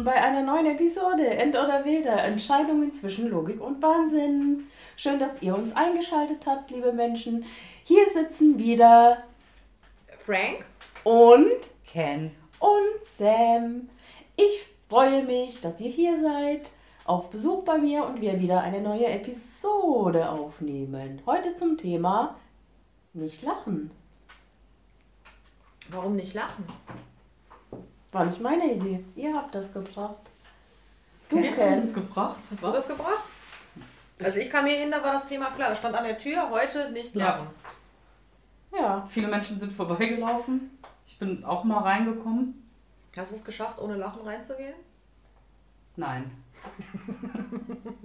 Willkommen bei einer neuen Episode End oder Weder. Entscheidungen zwischen Logik und Wahnsinn. Schön, dass ihr uns eingeschaltet habt, liebe Menschen. Hier sitzen wieder Frank und Ken und Sam. Ich freue mich, dass ihr hier seid, auf Besuch bei mir und wir wieder eine neue Episode aufnehmen. Heute zum Thema nicht lachen. Warum nicht lachen? War nicht meine Idee. Ihr habt das gebracht. Du Wir haben das gebracht. Hast du das gebracht? Also ich kam hier hin, da war das Thema klar. Da stand an der Tür, heute nicht Ja. lachen. Ja. Viele Menschen sind vorbeigelaufen. Ich bin auch mal reingekommen. Hast du es geschafft, ohne Lachen reinzugehen? Nein.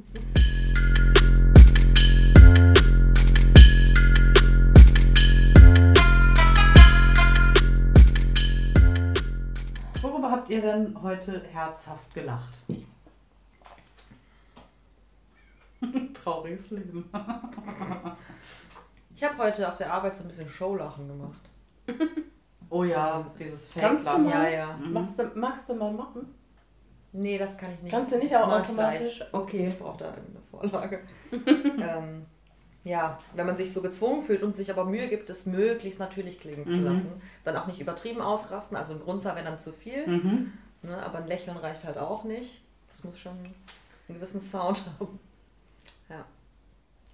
ihr denn heute herzhaft gelacht? Trauriges Leben. Ich habe heute auf der Arbeit so ein bisschen Showlachen gemacht. Oh ja, dieses Fake-Lachen. Ja, ja. Mhm. Magst, du, magst du mal machen? Nee, das kann ich nicht. Kannst du nicht auch automatisch? gleich. Okay. Ich brauche da eine Vorlage. ähm, ja, wenn man sich so gezwungen fühlt und sich aber Mühe gibt, es möglichst natürlich klingen zu Mhm. lassen, dann auch nicht übertrieben ausrasten. Also ein Grunzer wäre dann zu viel, Mhm. ne? aber ein Lächeln reicht halt auch nicht. Das muss schon einen gewissen Sound haben.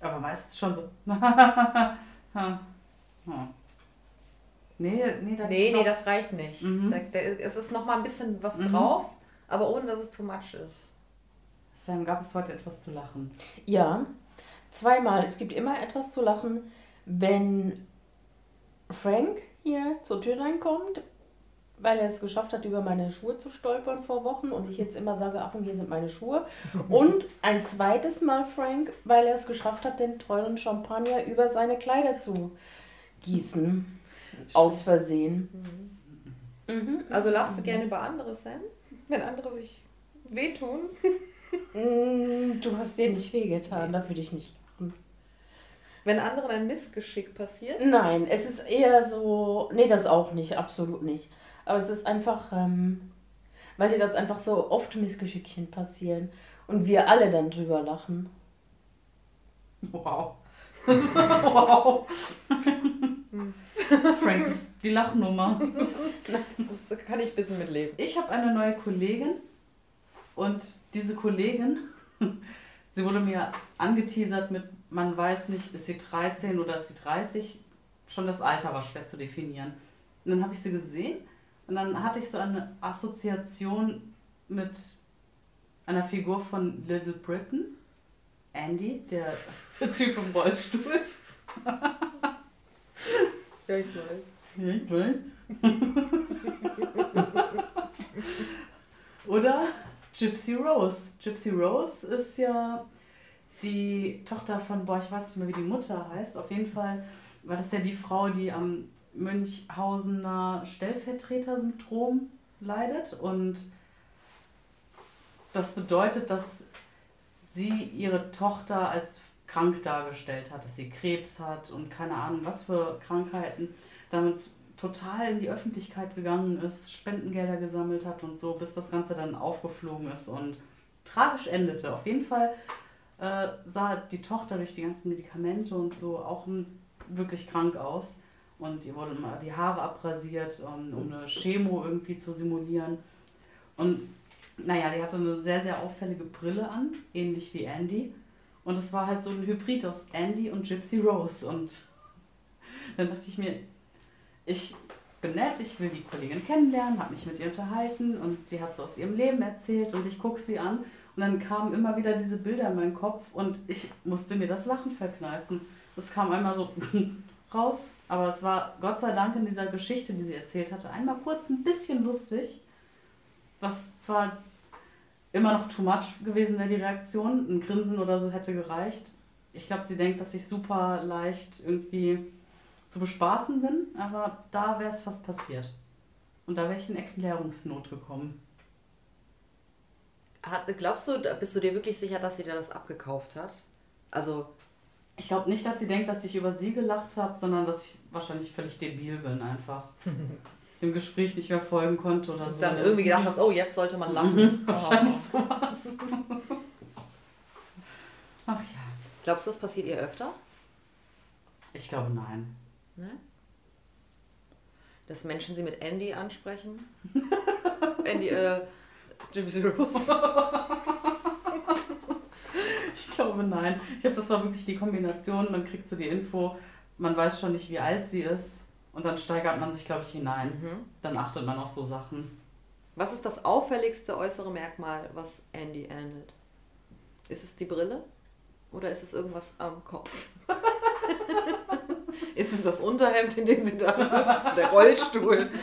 Aber meistens schon so. Ja. nee, nee, da Nee, nee, noch- das reicht nicht. Mhm. Da, da, es ist noch mal ein bisschen was Mhm. drauf, aber ohne dass es too much ist. Sam, gab es heute etwas zu lachen? Ja, zweimal. Es gibt immer etwas zu lachen, wenn Frank hier zur Tür reinkommt, weil er es geschafft hat, über meine Schuhe zu stolpern vor Wochen und ich jetzt immer sage, Achtung, hier sind meine Schuhe. Und ein zweites Mal Frank, weil er es geschafft hat, den teuren Champagner über seine Kleider zu gießen. Aus Versehen. Mhm. Also lachst du gerne über andere, Sam? Wenn andere sich wehtun? Mm, Du hast dir nicht wehgetan, da würde ich nicht. Wenn anderen ein Missgeschick passiert? Nein, es ist eher so. Nee, das auch nicht, absolut nicht. Aber es ist einfach, ähm, weil dir das einfach so oft Missgeschickchen passieren und wir alle dann drüber lachen. Wow. wow. Frank, das ist die Lachnummer. Das kann ich ein bisschen mitleben. Ich habe eine neue Kollegin und diese Kollegin, sie wurde mir angeteasert mit, man weiß nicht, ist sie 13 oder ist sie 30. Schon das Alter war schwer zu definieren. Und dann habe ich sie gesehen und dann hatte ich so eine Assoziation mit einer Figur von Little Britain. Andy, der Typ im Rollstuhl. Ja, ich weiß. Ja, ich weiß. Oder Gypsy Rose. Gypsy Rose ist ja die Tochter von, boah, ich weiß nicht mehr, wie die Mutter heißt. Auf jeden Fall war das ja die Frau, die am Münchhausener Stellvertreter-Syndrom leidet. Und das bedeutet, dass sie ihre Tochter als krank dargestellt hat, dass sie Krebs hat und keine Ahnung was für Krankheiten, damit total in die Öffentlichkeit gegangen ist, Spendengelder gesammelt hat und so, bis das Ganze dann aufgeflogen ist und tragisch endete. Auf jeden Fall äh, sah die Tochter durch die ganzen Medikamente und so auch wirklich krank aus. Und ihr wurden mal die Haare abrasiert, um, um eine Chemo irgendwie zu simulieren. Und naja, die hatte eine sehr, sehr auffällige Brille an, ähnlich wie Andy. Und es war halt so ein Hybrid aus Andy und Gypsy Rose. Und dann dachte ich mir, ich bin nett, ich will die Kollegin kennenlernen, habe mich mit ihr unterhalten und sie hat so aus ihrem Leben erzählt und ich gucke sie an und dann kamen immer wieder diese Bilder in meinen Kopf und ich musste mir das Lachen verkneifen. Das kam einmal so raus, aber es war Gott sei Dank in dieser Geschichte, die sie erzählt hatte, einmal kurz ein bisschen lustig, was zwar immer noch too much gewesen wäre, die Reaktion, ein Grinsen oder so hätte gereicht. Ich glaube, sie denkt, dass ich super leicht irgendwie zu bespaßen bin, aber da wäre es fast passiert. Und da wäre ich in Erklärungsnot gekommen. Hat, glaubst du, bist du dir wirklich sicher, dass sie dir das abgekauft hat? Also, Ich glaube nicht, dass sie denkt, dass ich über sie gelacht habe, sondern dass ich wahrscheinlich völlig debil bin einfach. dem Gespräch nicht mehr folgen konnte oder so. Dann irgendwie gedacht hast, oh, jetzt sollte man lachen. Wahrscheinlich sowas. Ach ja, Glaubst du, das passiert ihr öfter? ich glaube nein. Ne? Dass Menschen sie mit Andy ansprechen? Andy, äh, Jimmy Rose. Ich glaube nein. Ich glaube, das war wirklich die Kombination. Man kriegt so die Info, man weiß schon nicht, wie alt sie ist. Und dann steigert man sich, glaube ich, hinein. Mhm. Dann achtet man auf so Sachen. Was ist das auffälligste äußere Merkmal, was Andy ähnelt? Ist es die Brille? Oder ist es irgendwas am Kopf? ist es das Unterhemd, in dem sie da sitzt? Der Rollstuhl?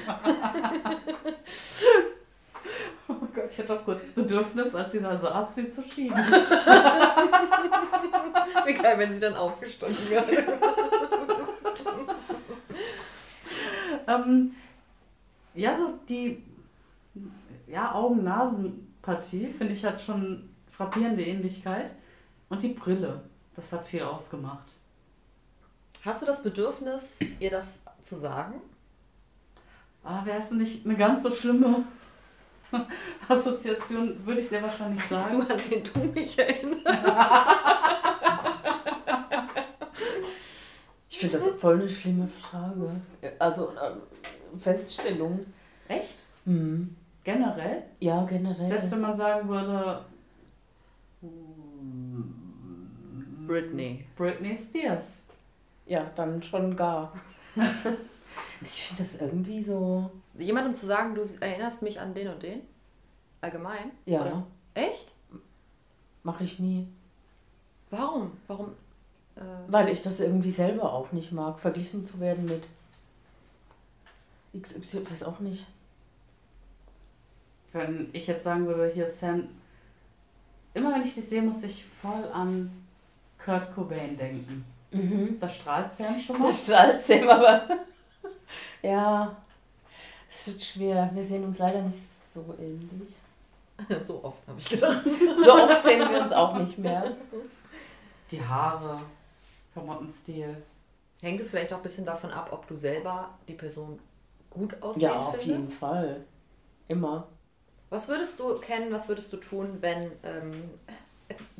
Oh Gott, ich hatte auch kurz das Bedürfnis, als sie da saß, sie zu schieben. Wie geil, wenn sie dann aufgestanden wäre. ähm, ja, so die ja, Augen-Nasen-Partie, finde ich, hat schon frappierende Ähnlichkeit. Und die Brille, das hat viel ausgemacht. Hast du das Bedürfnis, ihr das zu sagen? Ah, wäre es nicht eine ganz so schlimme Assoziation, würde ich sehr wahrscheinlich Weißt sagen. du, an wen du mich erinnerst? Ich finde das voll eine schlimme Frage. Also, ähm, Feststellung. Echt? Hm. Generell? Ja, generell. Selbst wenn man sagen würde, Britney. Britney Spears. Ja, dann schon gar. ich finde das irgendwie so. Jemandem zu sagen, du erinnerst mich an den und den? Allgemein? Ja, Oder? Echt? mache ich nie. Warum? Warum? Äh, Weil ich das irgendwie selber auch nicht mag, verglichen zu werden mit XY, weiß auch nicht. Wenn ich jetzt sagen würde, hier Sam, immer wenn ich dich sehe, muss ich voll an Kurt Cobain denken. Mhm. Da strahlt Sam schon mal. Das strahlt Sam, aber ja, es wird schwer. Wir sehen uns leider nicht so ähnlich. so oft habe ich gedacht. So oft sehen wir uns auch nicht mehr. Die Haare, Klamottenstil. Hängt es vielleicht auch ein bisschen davon ab, ob du selber die Person gut aussehen Ja, auf jeden findest? Fall. Immer. Was würdest du kennen, was würdest du tun, wenn ähm,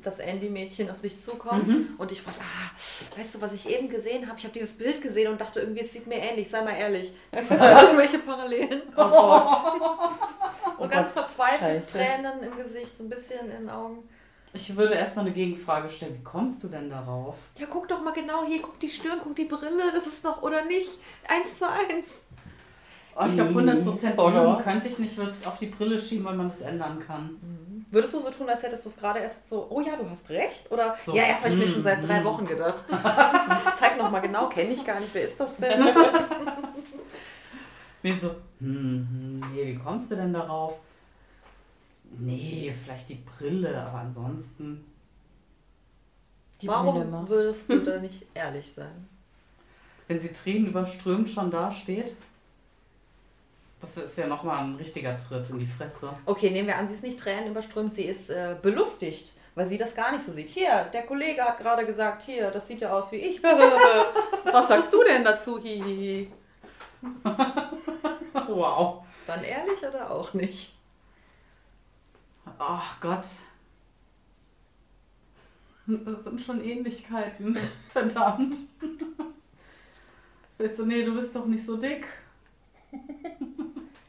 das Andy-Mädchen auf dich zukommt Mhm. und dich fragt, ah, weißt du, was ich eben gesehen habe? Ich habe dieses Bild gesehen und dachte irgendwie, es sieht mir ähnlich, sei mal ehrlich. Siehst du da irgendwelche Parallelen? Oh Gott. So Oh ganz Gott, verzweifelt, Scheiße. Tränen im Gesicht, so ein bisschen in den Augen. Ich würde erstmal eine Gegenfrage stellen. Wie kommst du denn darauf? Ja, guck doch mal genau hier, guck die Stirn, guck die Brille, das ist doch, oder nicht? Eins zu eins. Oh, ich glaube, 100% Oder? lügen könnte ich nicht, würde es auf die Brille schieben, weil man das ändern kann. Würdest du so tun, als hättest du es gerade erst so, oh ja, du hast recht? Oder, So, ja, erst habe ich mir schon seit drei mm. Wochen gedacht. Zeig noch mal genau, kenne ich gar nicht, wer ist das denn? Wie so, hm, hm, nee, wie kommst du denn darauf? Nee, vielleicht die Brille, aber ansonsten. Die Brille Warum macht. würdest du da nicht ehrlich sein? Wenn sie Tränen überströmt schon da steht. Das ist ja nochmal ein richtiger Tritt in die Fresse. Okay, nehmen wir an, sie ist nicht Tränen überströmt, sie ist äh, belustigt, weil sie das gar nicht so sieht. Hier, der Kollege hat gerade gesagt, hier, das sieht ja aus wie ich. Was sagst du denn dazu? Hihihi. Wow. Dann ehrlich oder auch nicht? Ach Gott. Das sind schon Ähnlichkeiten. Verdammt. Weißt du, nee, du bist doch nicht so dick.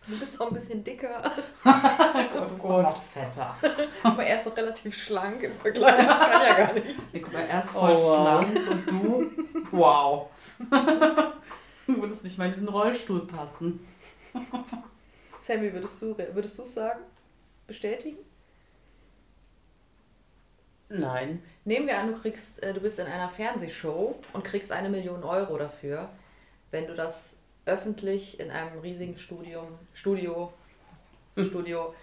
Du bist auch ein bisschen dicker, Du bist Gott. noch fetter. aber er ist doch relativ schlank im Vergleich. Das kann ja gar nicht. Nee, guck mal, er ist voll Oh, wow. schlank und du, wow. Du würdest nicht mal in diesen Rollstuhl passen. Sammy, würdest du würdest du es sagen? Bestätigen? Nein. Nehmen wir an, du kriegst, äh, du bist in einer Fernsehshow und kriegst eine Million Euro dafür, wenn du das öffentlich in einem riesigen Studium, Studio, Studio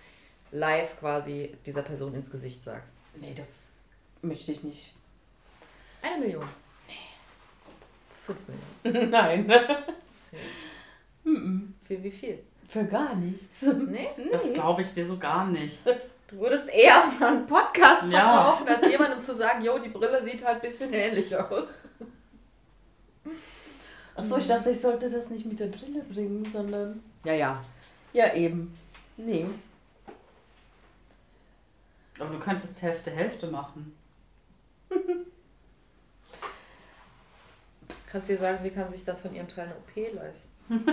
live quasi dieser Person ins Gesicht sagst. Nee, das möchte ich nicht. Eine Million. Nee. Fünf Millionen. Nein. Für wie viel? Für gar nichts. Nee? Das glaube ich dir so gar nicht. Du würdest eher unseren Podcast Ja. verkaufen, als jemandem zu sagen, jo, die Brille sieht halt ein bisschen ähnlich aus. Achso, ich dachte, ich sollte das nicht mit der Brille bringen, sondern. Ja, ja. Ja, eben. Nee. Aber du könntest Hälfte Hälfte machen. Kannst du dir sagen, sie kann sich dann von ihrem Teil eine OP leisten?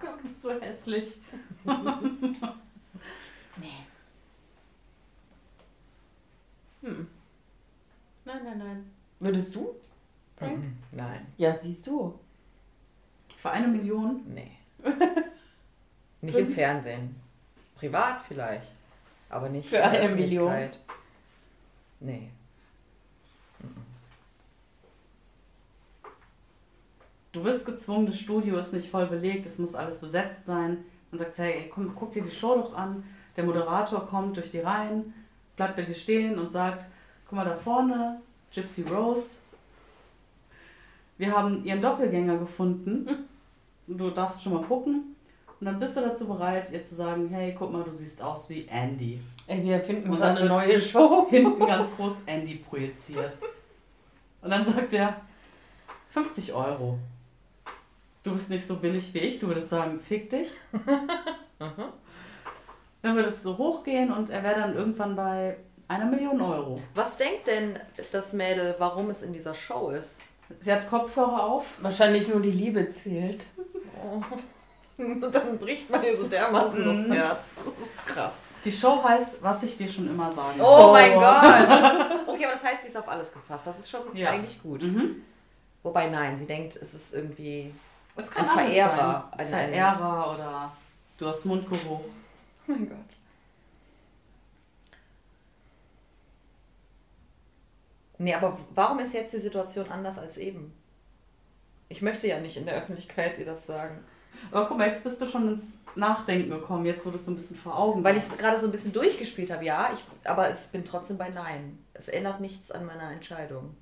Gott, bist du hässlich. Nee. Hm. Nein, nein, nein. Würdest du? Frank? Mhm. Nein. Ja, siehst du. Für eine Million? Nee. Nicht im? Fernsehen. Privat vielleicht. Aber nicht Für in der eine Million? Öffentlichkeit. Nee. Du wirst gezwungen, das Studio ist nicht voll belegt, es muss alles besetzt sein. Dann sagst du, hey, komm, guck dir die Show doch an. Der Moderator kommt durch die Reihen, bleibt bei dir stehen und sagt, guck mal da vorne, Gypsy Rose. Wir haben ihren Doppelgänger gefunden. Du darfst schon mal gucken. Und dann bist du dazu bereit, ihr zu sagen, hey, guck mal, du siehst aus wie Andy. Ey, wir finden Und dann eine neue Show. Hinten ganz groß Andy projiziert. Und dann sagt er, 50 Euro. Du bist nicht so billig wie ich, du würdest sagen, fick dich. Dann würde es so hochgehen und er wäre dann irgendwann bei einer Million Euro. Was denkt denn das Mädel, warum es in dieser Show ist? Sie hat Kopfhörer auf. Wahrscheinlich nur die Liebe zählt. Und dann bricht man hier so dermaßen das Mhm. Herz. Das ist krass. Die Show heißt, was ich dir schon immer sagen Oh, Oh. mein Gott. Okay, aber das heißt, sie ist auf alles gefasst. Das ist schon Ja. eigentlich gut. Mhm. Wobei, nein, sie denkt, es ist irgendwie. Es kann Ein alles Verehrer. Ein- Verehrer oder du hast Mundgeruch. Oh mein Gott. Nee, aber warum ist jetzt die Situation anders als eben? Ich möchte ja nicht in der Öffentlichkeit ihr das sagen. Aber guck mal, jetzt bist du schon ins Nachdenken gekommen, jetzt du es so ein bisschen vor Augen Weil ich es gerade so ein bisschen durchgespielt habe, ja, ich, aber ich bin trotzdem bei Nein. Es ändert nichts an meiner Entscheidung.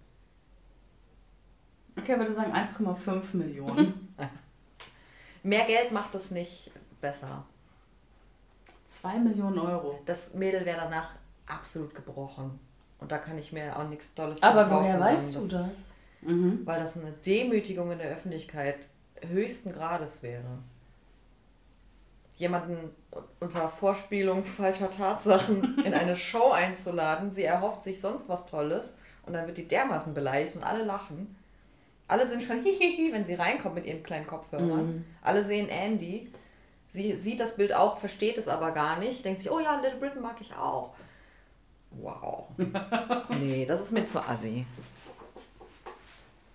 Okay, würde sagen 1,5 Millionen. Mehr Geld macht es nicht besser. 2 Millionen Euro. Das Mädel wäre danach absolut gebrochen. Und da kann ich mir auch nichts Tolles Aber woher weißt du das? Mhm. Weil das eine Demütigung in der Öffentlichkeit höchsten Grades wäre. Jemanden unter Vorspielung falscher Tatsachen in eine Show einzuladen, sie erhofft sich sonst was Tolles und dann wird die dermaßen beleidigt und alle lachen. Alle sind schon hihihi, wenn sie reinkommt mit ihren kleinen Kopfhörern. Mhm. Alle sehen Andy. Sie sieht das Bild auch, versteht es aber gar nicht. Denkt sich, oh ja, Little Britain mag ich auch. Wow. nee, das ist mir zu assi.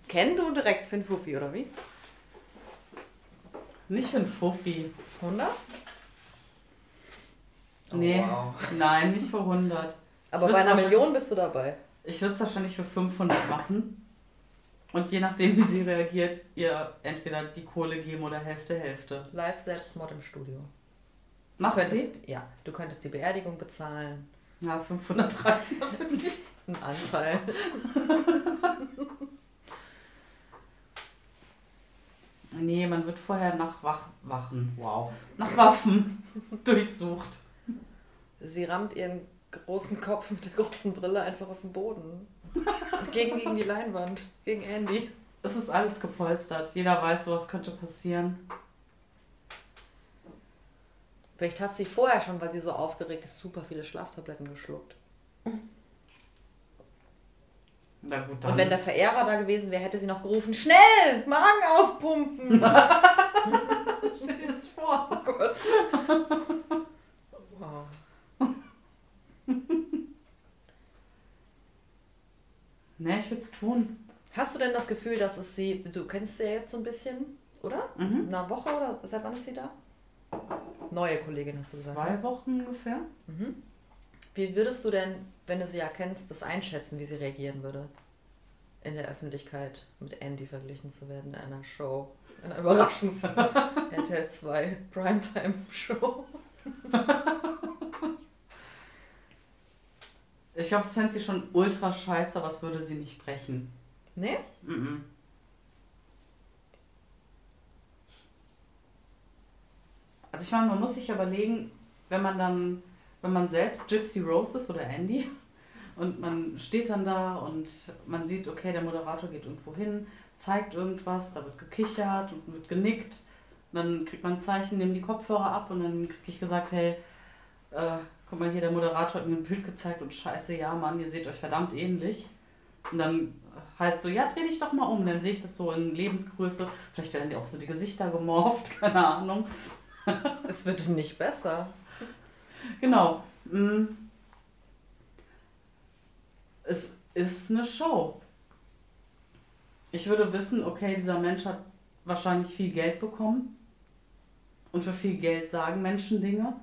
Kenn du direkt Finn Fuffi, oder wie? Nicht für einen Fuffi. 100? Oh, nee, wow. nein, nicht für 100. Aber bei einer Million bist du dabei. Ich würde es wahrscheinlich für 500 machen. Und je nachdem, wie sie reagiert, ihr entweder die Kohle geben oder Hälfte, Hälfte. Live Selbstmord im Studio. Du Macht sie? könntest, ja, du könntest die Beerdigung bezahlen. Ja, 500 reichen dafür nicht. Ein Anfall. Nee, man wird vorher nach Wach Wachen, wow, nach Waffen durchsucht. Sie rammt ihren großen Kopf mit der großen Brille einfach auf den Boden. Gegen, gegen die Leinwand. Gegen Andy. Es ist alles gepolstert. Jeder weiß, sowas könnte passieren. Vielleicht hat sie vorher schon, weil sie so aufgeregt ist, super viele Schlaftabletten geschluckt. Na gut, dann. Und wenn der Verehrer da gewesen wäre, hätte sie noch gerufen, schnell, Magen auspumpen. Stell dir das vor. Oh Gott. Wow. Nee, ich würde es tun. Hast du denn das Gefühl, dass es sie, du kennst sie ja jetzt so ein bisschen, oder? Mhm. Eine Woche oder seit wann ist sie da? Neue Kollegin hast du gesagt. ne? Zwei Wochen ungefähr. Mhm. Wie würdest du denn, wenn du sie ja kennst, das einschätzen, wie sie reagieren würde? In der Öffentlichkeit mit Andy verglichen zu werden in einer Show. In einer Überraschungs RTL 2 Primetime Show. Ich glaube, es fände sie schon ultra scheiße, aber es würde sie nicht brechen. Nee? Mhm. Also ich meine, man muss sich überlegen, wenn man dann, wenn man selbst Gypsy Rose ist oder Andy und man steht dann da und man sieht, okay, der Moderator geht irgendwo hin, zeigt irgendwas, da wird gekichert und wird genickt dann kriegt man ein Zeichen, nimm die Kopfhörer ab und dann krieg ich gesagt, hey, äh, guck mal hier, der Moderator hat mir ein Bild gezeigt und scheiße, ja Mann, ihr seht euch verdammt ähnlich. Und dann heißt so, ja, dreh dich doch mal um, dann sehe ich das so in Lebensgröße. Vielleicht werden die auch so die Gesichter gemorpht, keine Ahnung. Es wird nicht besser. Genau. Mm. Es ist eine Show. Ich würde wissen, okay, dieser Mensch hat wahrscheinlich viel Geld bekommen. Und für viel Geld sagen Menschen Dinge.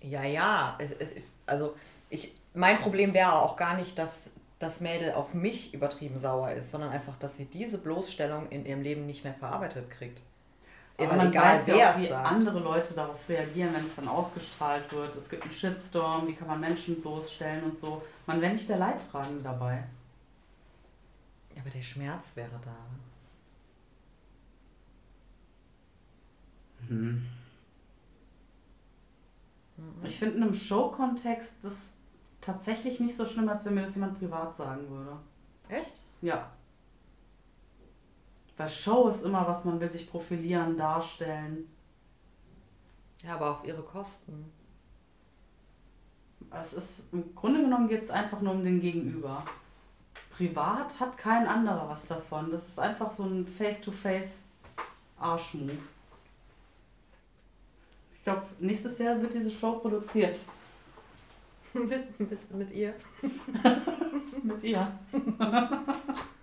Ja, ja. Es, es, also ich, mein Problem wäre auch gar nicht, dass das Mädel auf mich übertrieben sauer ist, sondern einfach, dass sie diese Bloßstellung in ihrem Leben nicht mehr verarbeitet kriegt. Aber man egal, weiß ja auch, wie sagt. andere Leute darauf reagieren, wenn es dann ausgestrahlt wird. Es gibt einen Shitstorm, wie kann man Menschen bloßstellen und so. Man wäre nicht der Leidtragende dabei. Ja, aber der Schmerz wäre da. Ich finde in einem Show-Kontext das tatsächlich nicht so schlimm, als wenn mir das jemand privat sagen würde. Echt? Ja. Weil Show ist immer was, man will sich profilieren, darstellen. Ja, aber auf ihre Kosten. Es ist, im Grunde genommen geht es einfach nur um den Gegenüber. Privat hat kein anderer was davon. Das ist einfach so ein Face-to-Face-Arschmove. Ich glaube, nächstes Jahr wird diese Show produziert. mit, mit, mit ihr. Mit ihr.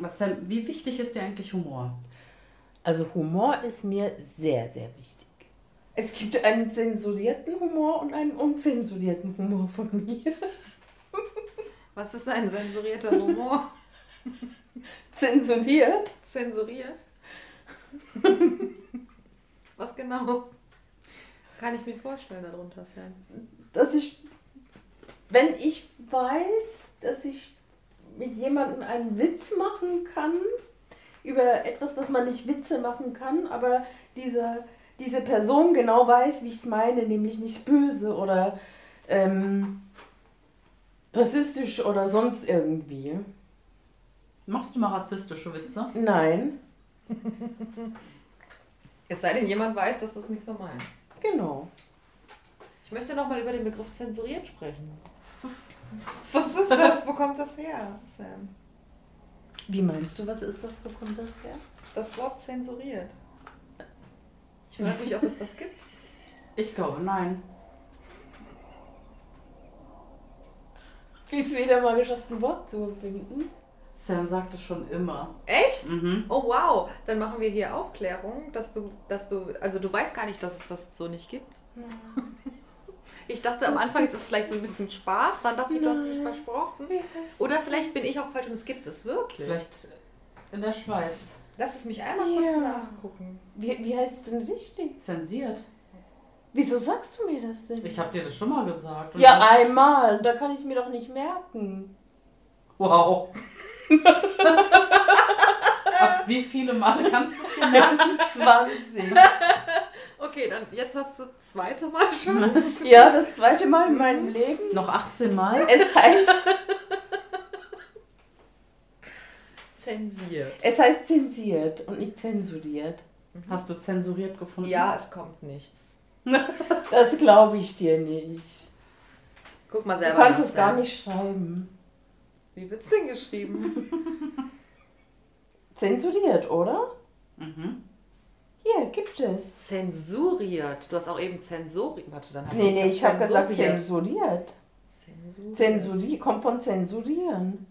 Was wie wichtig ist dir eigentlich Humor? Also Humor ist mir sehr, sehr wichtig. Es gibt einen zensurierten Humor und einen unzensurierten Humor von mir. Was ist ein sensurierter Humor? Zensuriert? Zensuriert? Was genau? Kann ich mir vorstellen darunter, Sam. Dass ich, wenn ich weiß, dass ich mit jemandem einen Witz machen kann, über etwas, was man nicht Witze machen kann, aber diese, diese Person genau weiß, wie ich es meine, nämlich nicht böse oder ähm, rassistisch oder sonst irgendwie. Machst du mal rassistische Witze? Nein, Es sei denn, jemand weiß, dass du es nicht so meinst. genau. Ich möchte nochmal über den Begriff zensuriert sprechen. Was ist das? Wo kommt das her, Sam? Wie meinst du, was ist das? Wo kommt das her? Das Wort zensuriert. Ich frage mich, ob es das gibt. Ich glaube, nein. Wie es wieder mal geschafft, ein Wort zu finden. Sam sagt es schon immer. Echt? Mhm. Oh wow, dann machen wir hier Aufklärung, dass du, dass du, also du weißt gar nicht, dass es das so nicht gibt. Ich dachte am Anfang ist es vielleicht so ein bisschen Spaß, dann dachte ich, du hast dich versprochen. Oder vielleicht bin ich auch falsch und es gibt es wirklich. Vielleicht in der Schweiz. Lass es mich einmal Ja. kurz nachgucken. Wie, wie heißt es denn richtig? Zensiert. Wieso sagst du mir das denn? Ich habe dir das schon mal gesagt. Ja, einmal. Da kann ich mir doch nicht merken. Wow. Ab wie viele Male kannst du es dir merken? 20. Okay, dann jetzt hast du das zweite Mal schon. Ja, das zweite Mal in meinem Leben. Noch 18 Mal? Es heißt, Zensiert. es heißt zensiert und nicht zensuriert. Hast du zensuriert gefunden? Ja, es kommt nichts. Das glaube ich dir nicht. Guck mal Du selber. kannst nach, es gar nicht schreiben. Wie wird's denn geschrieben? Zensuriert, oder? Mhm. Hier, gibt es. Zensuriert. Du hast auch eben zensuriert. Warte, dann hab Nee, nee, ich habe gesagt zensuriert. zensuriert. Kommt von zensurieren.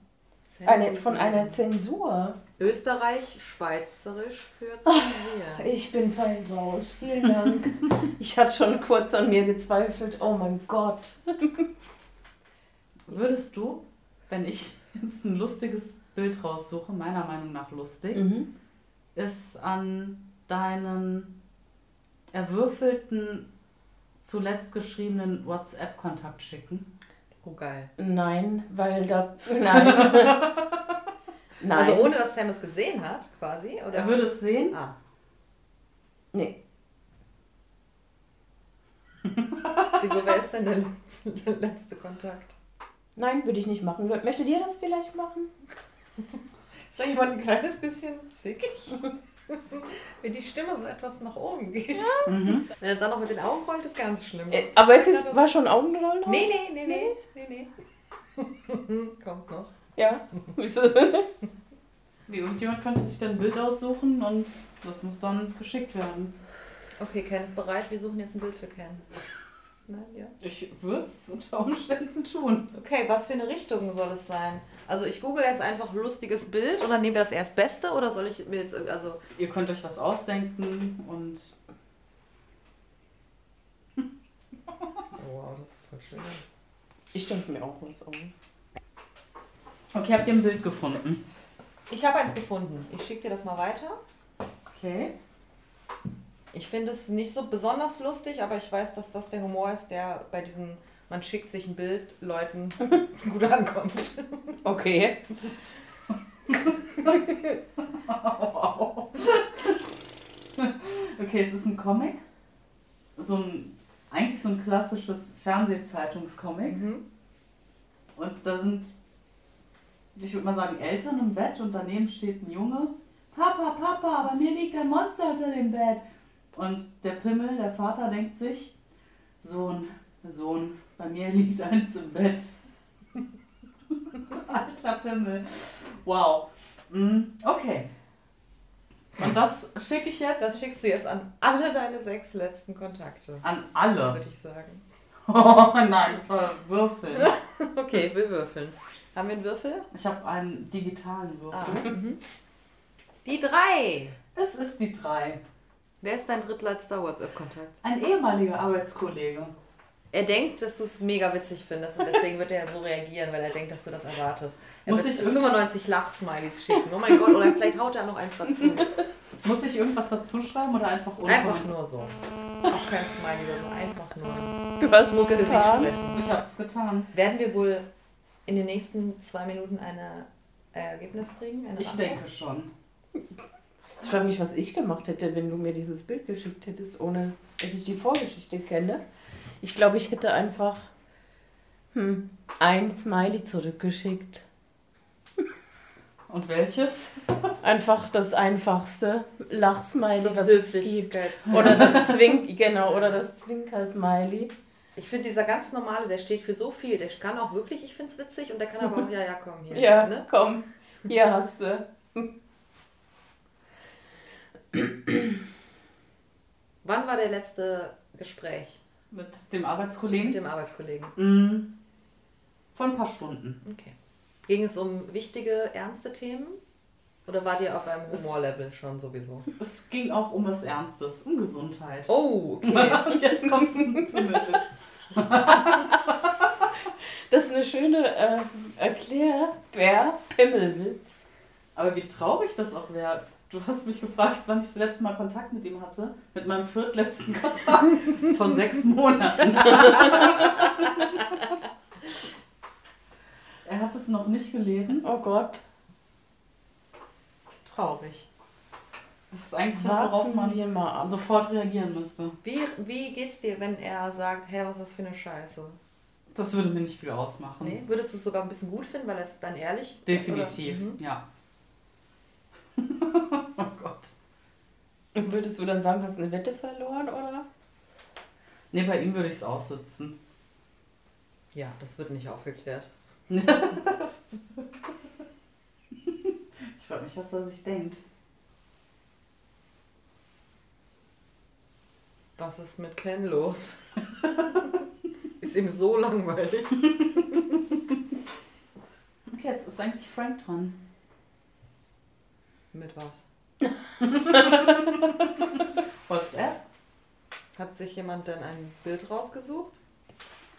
Eine, von einer Zensur. Österreich, Schweizerisch für zensieren. Ich bin fein raus. Vielen Dank. Ich hatte schon kurz an mir gezweifelt. Oh mein Gott. Würdest du, wenn ich jetzt ein lustiges Bild raussuche, meiner Meinung nach lustig, Mhm. ist an deinen erwürfelten, zuletzt geschriebenen WhatsApp-Kontakt schicken? Oh, geil. Nein, weil da. Nein. Nein. Also ohne, dass Sam es gesehen hat, quasi? Oder? Er würde es sehen. Ah. Nee. Wieso, wer ist denn der letzte, der letzte Kontakt? Nein, würde ich nicht machen. Möchtet ihr das vielleicht machen? Ist da jemand ein kleines bisschen sickig? Wenn die Stimme so etwas nach oben geht. Mhm. Wenn er dann noch mit den Augen rollt, ist ganz schlimm. Äh, Aber jetzt ist, war schon Augenrollen? Nee, nee, nee, nee, nee, nee. Kommt noch. Ja. Wieso? Wie, irgendjemand könnte sich dann ein Bild aussuchen und das muss dann geschickt werden. Okay, Ken ist bereit. Wir suchen jetzt ein Bild für Ken. Nein, ja. Ich würde es unter Umständen tun. Okay, was für eine Richtung soll es sein? Also ich google jetzt einfach lustiges Bild und dann nehmen wir das erstbeste oder soll ich mir jetzt also Ihr könnt euch was ausdenken und wow, das ist voll schön. Ich denke mir auch was aus. Okay, habt ihr ein Bild gefunden? Ich habe eins gefunden. Ich schicke dir das mal weiter. Okay. Ich finde es nicht so besonders lustig, aber ich weiß, dass das der Humor ist, der bei diesen man schickt sich ein Bild Leuten gut ankommt. Okay. okay, es ist ein Comic. So ein, eigentlich so ein klassisches Fernsehzeitungscomic. Mhm. Und da sind, ich würde mal sagen, Eltern im Bett und daneben steht ein Junge. Papa, Papa, bei mir liegt ein Monster unter dem Bett. Und der Pimmel, der Vater, denkt sich, Sohn, Sohn, bei mir liegt eins im Bett. Alter Pimmel. Wow. Mm, Okay. Und das schicke ich jetzt Das schickst du jetzt an alle deine sechs letzten Kontakte, an alle. würde ich sagen. Oh nein, das war Würfeln. Okay, wir würfeln. Haben wir einen Würfel? Ich habe einen digitalen Ah. Würfel. mhm. Die drei. Es ist die drei. Wer ist dein drittletzter WhatsApp-Kontakt? Ein ehemaliger Arbeitskollege. Er denkt, dass du es mega witzig findest und deswegen wird er so reagieren, weil er denkt, dass du das erwartest. Er Muss wird ich irgendwas- 95 Lachsmileys schicken. Oh mein Gott, oder vielleicht haut er noch eins dazu. Muss ich irgendwas dazu schreiben oder einfach unten? Einfach nur so. Auch kein Smiley oder so, einfach nur. Du hast es getan. sprechen. Ich habe es getan. Werden wir wohl in den nächsten zwei Minuten ein Ergebnis kriegen? Eine Ich Antwort? denke schon. Ich frage mich, was ich gemacht hätte, wenn du mir dieses Bild geschickt hättest, ohne dass ich die Vorgeschichte kenne. Ich glaube, ich hätte einfach hm, ein Smiley zurückgeschickt. Und welches? Einfach das einfachste Lachsmiley, Das was es gibt. Oder das Zwink, genau, oder das Zwinker-Smiley. Ich finde, dieser ganz normale, der steht für so viel. Der kann auch wirklich, ich finde es witzig und der kann aber auch, ja, ja, komm hier. Ja, Ne? komm, hier hast du. Wann war der letzte Gespräch Mit dem Arbeitskollegen? mit dem Arbeitskollegen? Mm, Vor ein paar Stunden. Okay. Ging es um wichtige, ernste Themen? Oder wart ihr auf einem Humorlevel schon sowieso? Es ging auch um was Ernstes, um Gesundheit. Oh, okay. Und jetzt kommt ein Pimmelwitz. Das ist eine schöne äh, Erklär-Bär-Pimmelwitz. Aber wie traurig das auch wäre. Du hast mich gefragt, wann ich das letzte Mal Kontakt mit ihm hatte. Mit meinem viertletzten Kontakt vor sechs Monaten. er hat es noch nicht gelesen. Oh Gott. Traurig. Das ist eigentlich das, worauf man mal sofort reagieren müsste. Wie, wie geht's dir, wenn er sagt, hey, was ist das für eine Scheiße? Das würde mir nicht viel ausmachen. Nee? Würdest du es sogar ein bisschen gut finden, weil er es dann ehrlich Definitiv, Oder? Mhm. ja. oh Gott. Und würdest du dann sagen, hast eine Wette verloren, oder? Nee, bei ihm würde ich es aussitzen. Ja, das wird nicht aufgeklärt. Ich frage mich, was er sich denkt. Was ist mit Ken los? ist ihm so langweilig. Okay, jetzt ist eigentlich Frank dran. Mit was? WhatsApp? Hat sich jemand denn ein Bild rausgesucht?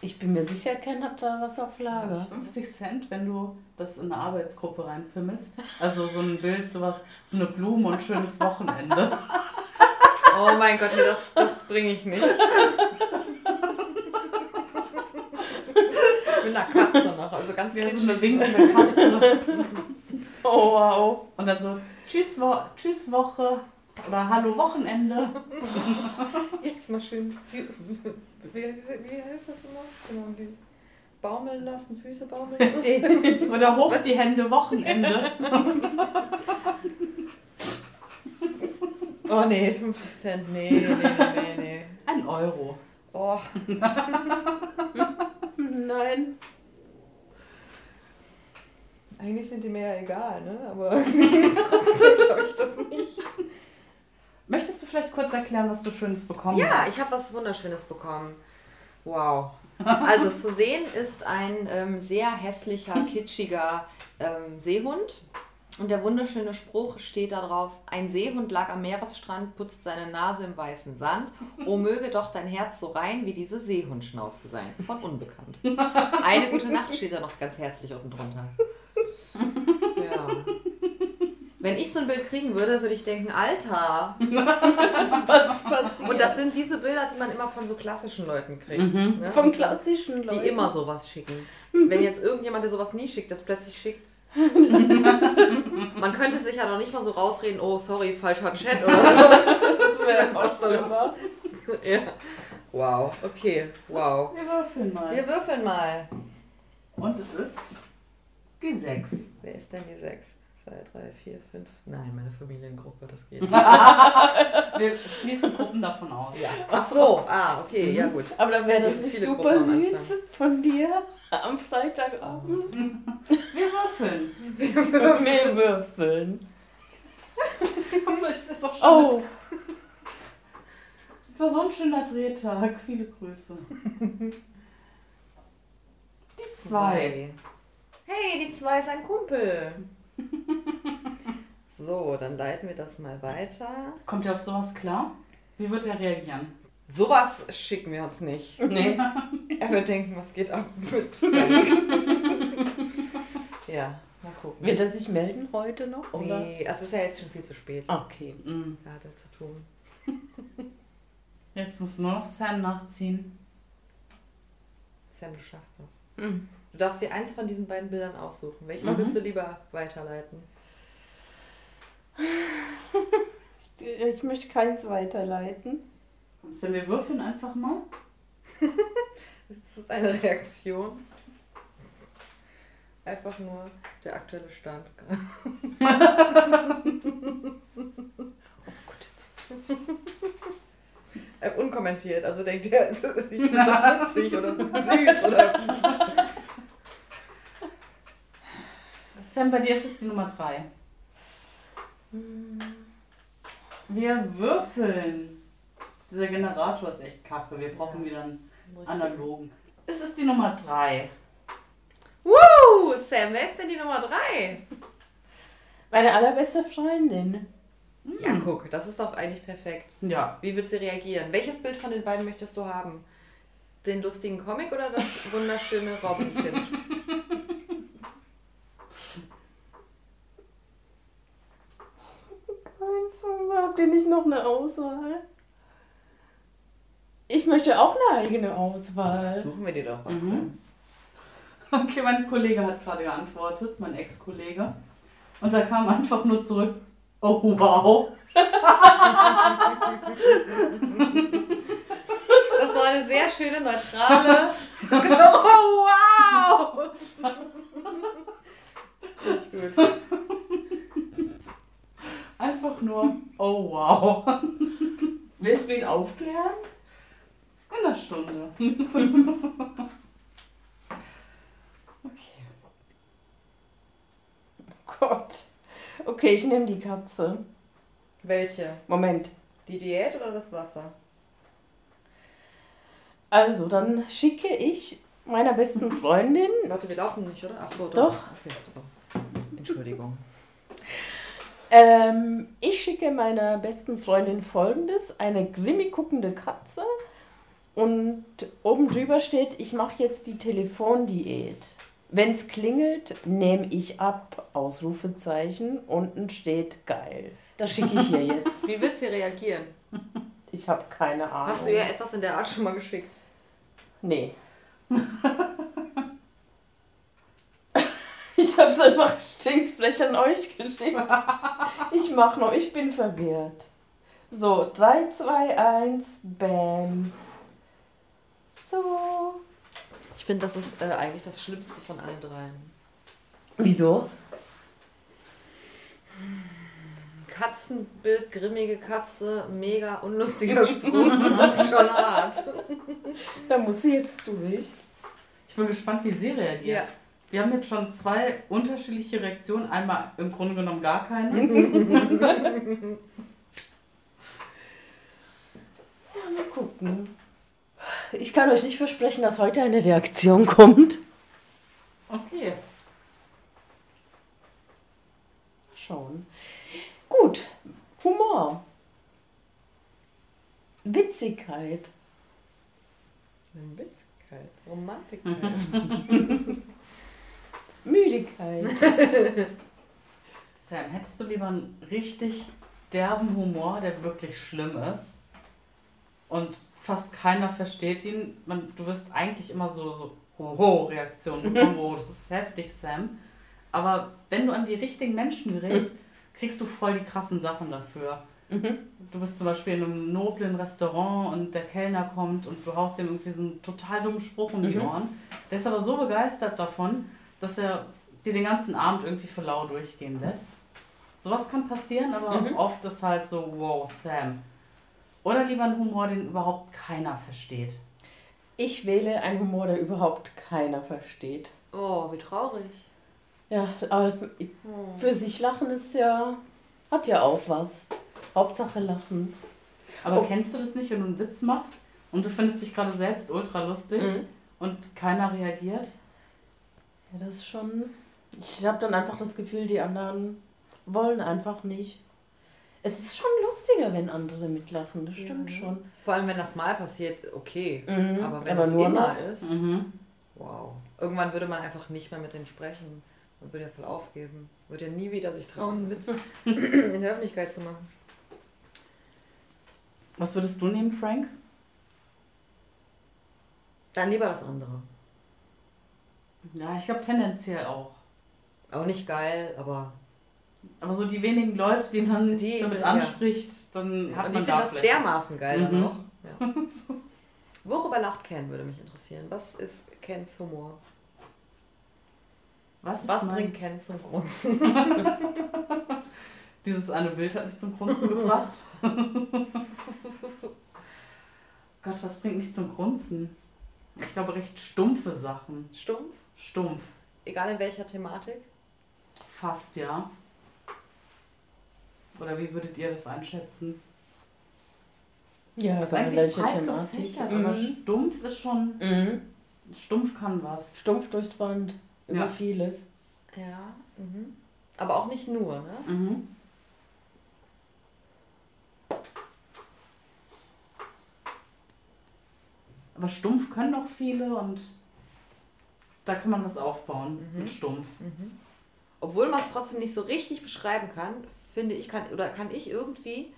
Ich bin mir sicher, Ken hat da was auf Lager. 50 Cent, wenn du das in eine Arbeitsgruppe reinpimmelst. Also so ein Bild, sowas, so eine Blume und schönes Wochenende. Oh mein Gott, nee, das, das bringe ich nicht. Mit einer Katze noch, also ganz Ja, so eine winkende Katze. Oh, wow. Und dann so, tschüss, Wo tschüss Woche oder Hallo Wochenende. Jetzt mal schön. die- Wie, wie, wie heißt das immer? Genau, die baumeln lassen, Füße baumeln lassen. Oder hoch die Hände Wochenende. oh nee, 50 Cent, nee, nee, nee, nee. Ein Euro. Oh, Nein. Eigentlich sind die mir ja egal, ne? Aber irgendwie trotzdem schaue ich das nicht. Möchtest du vielleicht kurz erklären, was du Schönes bekommen Ja, hast? ich habe was Wunderschönes bekommen. Wow. Also zu sehen ist ein ähm, sehr hässlicher, kitschiger ähm, Seehund. Und der wunderschöne Spruch steht da drauf, ein Seehund lag am Meeresstrand, putzt seine Nase im weißen Sand. O möge doch dein Herz so rein wie diese Seehundschnauze sein. Von Unbekannt. Eine gute Nacht steht da noch ganz herzlich unten drunter. Wenn ich so ein Bild kriegen würde, würde ich denken, Alter, Was passiert? und das sind diese Bilder, die man immer von so klassischen Leuten kriegt. Mhm. Ne? Vom klassischen Leuten. Die immer sowas schicken. Wenn jetzt irgendjemand, der sowas nie schickt, das plötzlich schickt. man könnte sich ja noch nicht mal so rausreden, oh sorry, falscher Chat oder sowas. Das wäre auch schlimmer. ja. Wow, okay, wow. Wir würfeln mal. Wir würfeln mal. Und es ist die 6. Wer ist denn die 6? 2, 3, 4, 5. Nein, meine Familiengruppe, das geht. Wir schließen Gruppen davon aus. Ja. Ach so, ah, okay, ja gut. Aber dann wäre das Es nicht super Gruppen süß von dir am Freitagabend. Wir würfeln. Wir würfeln. Vielleicht ist doch schon Oh. Es war so ein schöner Drehtag. Viele Grüße. Die 2. Hey, die 2 ist ein Kumpel. So, dann leiten wir das mal weiter. Kommt ihr auf sowas klar? Wie wird er reagieren? Sowas schicken wir uns nicht. nee. Er wird denken, was geht ab mit? Ja, mal gucken. Wird er sich melden heute noch? Oder? Nee, es ist ja jetzt schon viel zu spät. Okay. Mm. Da hat er zu tun. Jetzt muss nur noch Sam nachziehen. Sam, du schaffst das. Hm. Du darfst dir eins von diesen beiden Bildern aussuchen. Welches Mhm. willst du lieber weiterleiten? Ich, ich möchte keins weiterleiten. Sam, wir würfeln einfach mal. Ist das eine Reaktion? Einfach nur der aktuelle Stand. Oh Gott, ist das süß. Äh, unkommentiert. Also denkt er, ich finde das witzig oder süß oder. Sam, bei dir ist es die Nummer 3. Wir würfeln. Dieser Generator ist echt kacke. Wir brauchen wieder einen analogen. Es ist die Nummer 3. Woo! Sam, wer ist denn die Nummer 3? Meine allerbeste Freundin. Ja, guck, das ist doch eigentlich perfekt. Ja. Wie wird sie reagieren? Welches Bild von den beiden möchtest du haben? Den lustigen Comic oder das wunderschöne Robbenkind? Keins von habt ihr nicht noch eine Auswahl? Ich möchte auch eine eigene Auswahl. Suchen wir dir doch was. Mhm. Okay, mein Kollege hat gerade geantwortet, mein Ex-Kollege. Und da kam einfach nur zurück, oh wow. Das war eine sehr schöne, neutrale. oh, wow! Nicht gut. Einfach nur, oh wow. Willst du ihn aufklären? In einer Stunde. Okay. Oh Gott. Okay, ich nehme die Katze. Welche? Moment. Die Diät oder das Wasser? Also, dann schicke ich meiner besten Freundin. Warte, wir laufen nicht, oder? Ach so, Doch. Okay, so. Entschuldigung. Ähm, ich schicke meiner besten Freundin folgendes: eine grimmig guckende Katze. Und oben drüber steht: Ich mache jetzt die Telefondiät. Wenn es klingelt, nehme ich ab. Ausrufezeichen. Unten steht geil. Das schicke ich ihr jetzt. Wie wird sie reagieren? Ich habe keine Ahnung. Hast du ihr etwas in der Art schon mal geschickt? Nee. ich habe es einfach stinkfrech an euch geschickt. Ich mach noch, ich bin verwirrt. So, 3, 2, 1, Bams. So. Ich finde, das ist äh, eigentlich das Schlimmste von allen dreien. Wieso? Katzenbild, grimmige Katze, mega unlustiger Spruch, das ist schon hart. Da muss sie jetzt durch. Ich bin gespannt, wie sie reagiert. Ja. Wir haben jetzt schon zwei unterschiedliche Reaktionen. Einmal im Grunde genommen gar keine. Ja, mal gucken. Ich kann euch nicht versprechen, dass heute eine Reaktion kommt. Okay. Schauen. Gut. Humor. Witzigkeit. Witzigkeit, Romantik. Müdigkeit. Sam, hättest du lieber einen richtig derben Humor, der wirklich schlimm ist und fast keiner versteht ihn? Man, du wirst eigentlich immer so, so Hoho-Reaktionen bekommen, oh, das ist heftig, Sam. Aber wenn du an die richtigen Menschen gerätst, kriegst du voll die krassen Sachen dafür. Mhm. Du bist zum Beispiel in einem noblen Restaurant und der Kellner kommt und du haust ihm irgendwie so einen total dummen Spruch um die Mhm. Ohren. Der ist aber so begeistert davon, dass er dir den ganzen Abend irgendwie für lau durchgehen lässt. Sowas kann passieren, aber Mhm. oft ist halt so, wow, Sam. Oder lieber ein Humor, den überhaupt keiner versteht. Ich wähle einen Humor, der überhaupt keiner versteht. Oh, wie traurig. Ja, aber für sich lachen ist ja, hat ja auch was. Hauptsache lachen. Aber Oh. kennst du das nicht, wenn du einen Witz machst und du findest dich gerade selbst ultra lustig Mhm. und keiner reagiert? Ja, das ist schon. Ich habe dann einfach das Gefühl, die anderen wollen einfach nicht. Es ist schon lustiger, wenn andere mitlachen, das stimmt Ja. schon. Vor allem, wenn das mal passiert, okay. Mhm, Aber wenn aber das nur immer noch- ist, Mhm. wow. Irgendwann würde man einfach nicht mehr mit denen sprechen. Man würde ja voll aufgeben. Würde ja nie wieder sich trauen, einen Witz in der Öffentlichkeit zu machen. Was würdest du nehmen, Frank? Dann lieber das andere. Ja, ich glaube tendenziell auch. Auch nicht geil, aber Aber so die wenigen Leute, die man Die, damit ja. anspricht, dann hat und man ich da finde das dermaßen geil dann Mhm. noch. Ja. Worüber lacht Ken, würde mich interessieren. Was ist Kens Humor? Was, Was bringt Ken zum Grunzen? Dieses eine Bild hat mich zum Grunzen gebracht. Gott, was bringt mich zum Grunzen? Ich glaube, recht stumpfe Sachen. Stumpf? Stumpf. Egal in welcher Thematik? Fast, ja. Oder wie würdet ihr das einschätzen? Ja, Das ist eigentlich breit Thematik. gefächert, aber Mhm. stumpf ist schon. Mhm. Stumpf kann was. Stumpf durchs Band. Über Ja. vieles. Ja. Mhm. Aber auch nicht nur, ne? Mhm. Aber stumpf können doch viele und da kann man was aufbauen Mhm. mit stumpf. Obwohl man es trotzdem nicht so richtig beschreiben kann, finde ich, kann, oder kann ich irgendwie,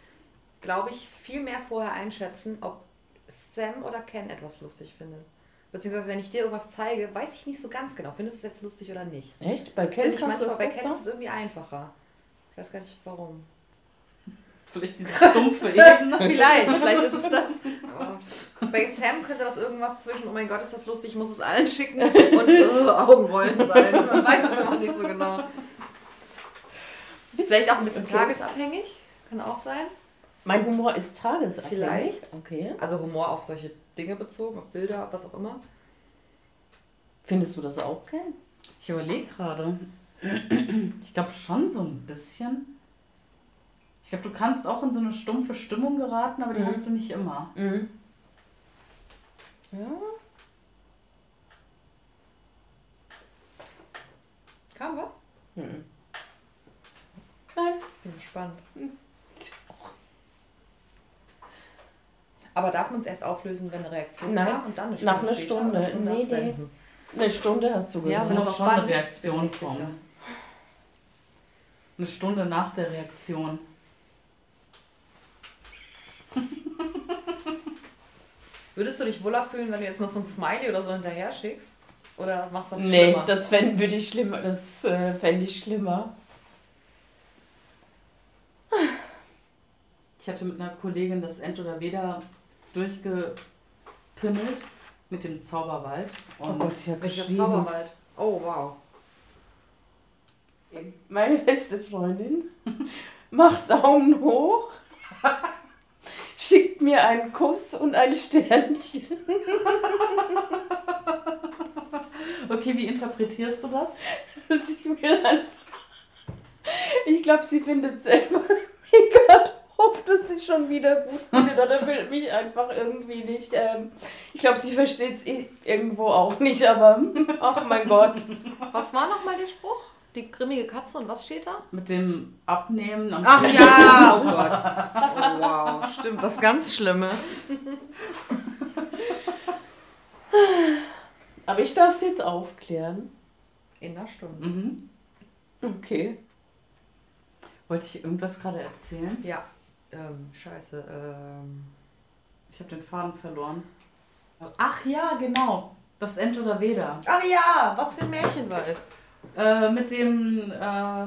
glaube ich, viel mehr vorher einschätzen, ob Sam oder Ken etwas lustig findet. Beziehungsweise, wenn ich dir irgendwas zeige, weiß ich nicht so ganz genau, findest du es jetzt lustig oder nicht. Echt? Bei Das Ken ich kannst du manchmal, das bei Ken ist es irgendwie einfacher. Ich weiß gar nicht warum. Vielleicht diese stumpfe Ebene. Vielleicht, vielleicht ist es das. Aber bei Sam könnte das irgendwas zwischen, oh mein Gott, ist das lustig, ich muss es allen schicken und äh, Augenrollen sein. Man weiß es immer nicht so genau. Vielleicht auch ein bisschen Okay. tagesabhängig, kann auch sein. Mein Humor ist tagesabhängig. Vielleicht. Okay. Also Humor auf solche Dinge bezogen, auf Bilder, auf was auch immer. Findest du das auch, Ken? Ich überlege gerade. Ich glaube schon so ein bisschen. Ich glaube, du kannst auch in so eine stumpfe Stimmung geraten, aber die Mhm. hast du nicht immer. Mhm. Ja. Kam was? Mhm. Nein. Bin gespannt. Aber darf man es erst auflösen, wenn eine Reaktion Nein, kam und dann eine Stunde nach einer Stunde. oder Stunde Nee, nee. Eine Stunde hast du Ja, Es gesagt. aber muss noch schon eine. Reaktion kommen. Eine Stunde nach der Reaktion. Würdest du dich wohler fühlen, wenn du jetzt noch so ein Smiley oder so hinterher schickst? Oder machst du das nee, schlimmer? das fände würde ich schlimmer. Das äh, fände ich schlimmer. Ich hatte mit einer Kollegin das End oder Weder durchgepimmelt mit dem Zauberwald. Oh Und Gott, ich habe geschrieben. Zauberwald? Oh, wow. Meine beste Freundin macht Daumen hoch, schickt mir einen Kuss und ein Sternchen. okay, wie interpretierst du das? Sie will einfach. Ich glaube, sie findet selber mega doof, dass sie schon wieder gut findet oder will mich einfach irgendwie nicht. Ähm, ich glaube, sie versteht es irgendwo auch nicht, aber ach mein Gott. Was war nochmal der Spruch? Die grimmige Katze und was steht da? Mit dem Abnehmen am Ach ja, oh Gott. Oh, wow, stimmt, das ganz Schlimme. Aber ich darf es jetzt aufklären. In einer Stunde. Mhm. Okay. Wollte ich irgendwas gerade erzählen? Ja. Ähm, scheiße. Ähm, Ich habe den Faden verloren. Ach ja, genau. Das Ent oder Weder. Ach ja, was für ein Märchenwald. Äh, mit dem äh,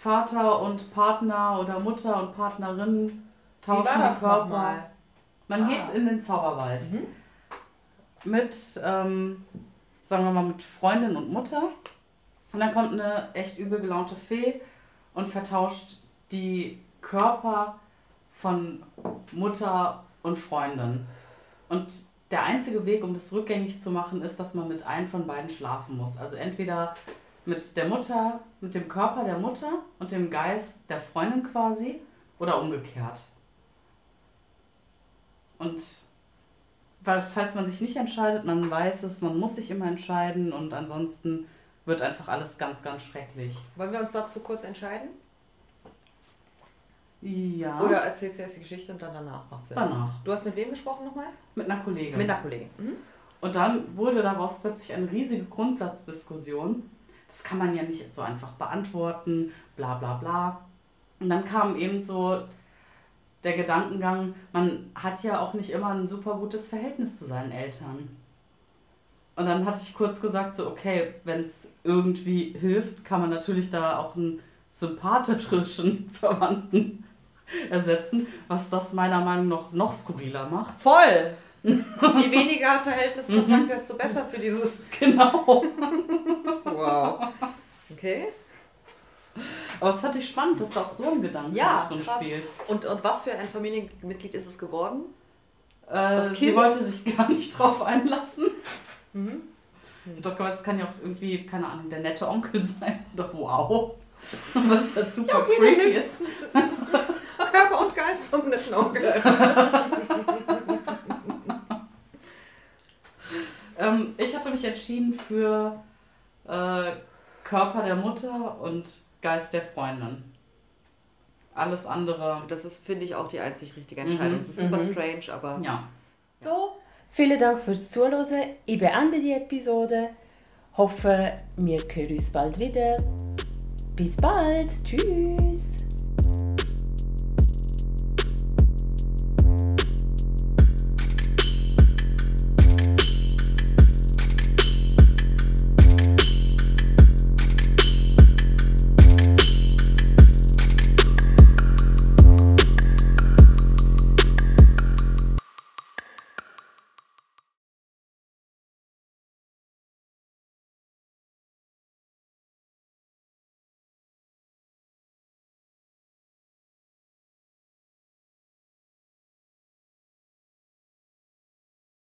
Vater und Partner oder Mutter und Partnerin Wie tauschen war das die Körper. Man Ah. geht in den Zauberwald Mhm. mit, ähm, sagen wir mal, mit Freundin und Mutter. Und dann kommt eine echt übel gelaunte Fee und vertauscht die Körper von Mutter und Freundin. Und der einzige Weg, um das rückgängig zu machen, ist, dass man mit einem von beiden schlafen muss. Also entweder mit der Mutter, mit dem Körper der Mutter und dem Geist der Freundin quasi oder umgekehrt. Und weil, falls man sich nicht entscheidet, man weiß es, man muss sich immer entscheiden und ansonsten wird einfach alles ganz, ganz schrecklich. Wollen wir uns dazu kurz entscheiden? Ja. Oder erzählst du erst die Geschichte und dann danach macht Sinn? danach. Du hast mit wem gesprochen nochmal? Mit einer Kollegin. Mit einer Kollegin. Mhm. Und dann wurde daraus plötzlich eine riesige Grundsatzdiskussion. Das kann man ja nicht so einfach beantworten, bla bla bla. Und dann kam eben so der Gedankengang, man hat ja auch nicht immer ein super gutes Verhältnis zu seinen Eltern. Und dann hatte ich kurz gesagt, so, okay, wenn es irgendwie hilft, kann man natürlich da auch einen sympathischen Verwandten ersetzen, was das meiner Meinung nach noch skurriler macht. Voll! Je weniger Verhältniskontakt, desto besser für dieses. Genau. Wow. Okay. Aber es fand ich spannend, dass da auch so ein Gedanke Ja, drin krass. spielt. Und, und was für ein Familienmitglied ist es geworden? Äh, Das sie Kind? wollte sich gar nicht drauf einlassen. Mhm. Ich dachte, es kann ja auch irgendwie, keine Ahnung, der nette Onkel sein. Oder wow. Was halt super okay, creepy ist. Geist vom netten Onkel. Ähm, ich hatte mich entschieden für äh, Körper der Mutter und Geist der Freundin. Alles andere, Das ist, finde ich, auch die einzig richtige Entscheidung. Mhm. Es ist super Mhm. strange, aber. ja. So, vielen Dank fürs Zuhören. Ich beende die Episode. Hoffe, wir hören uns bald wieder. Bis bald. Tschüss.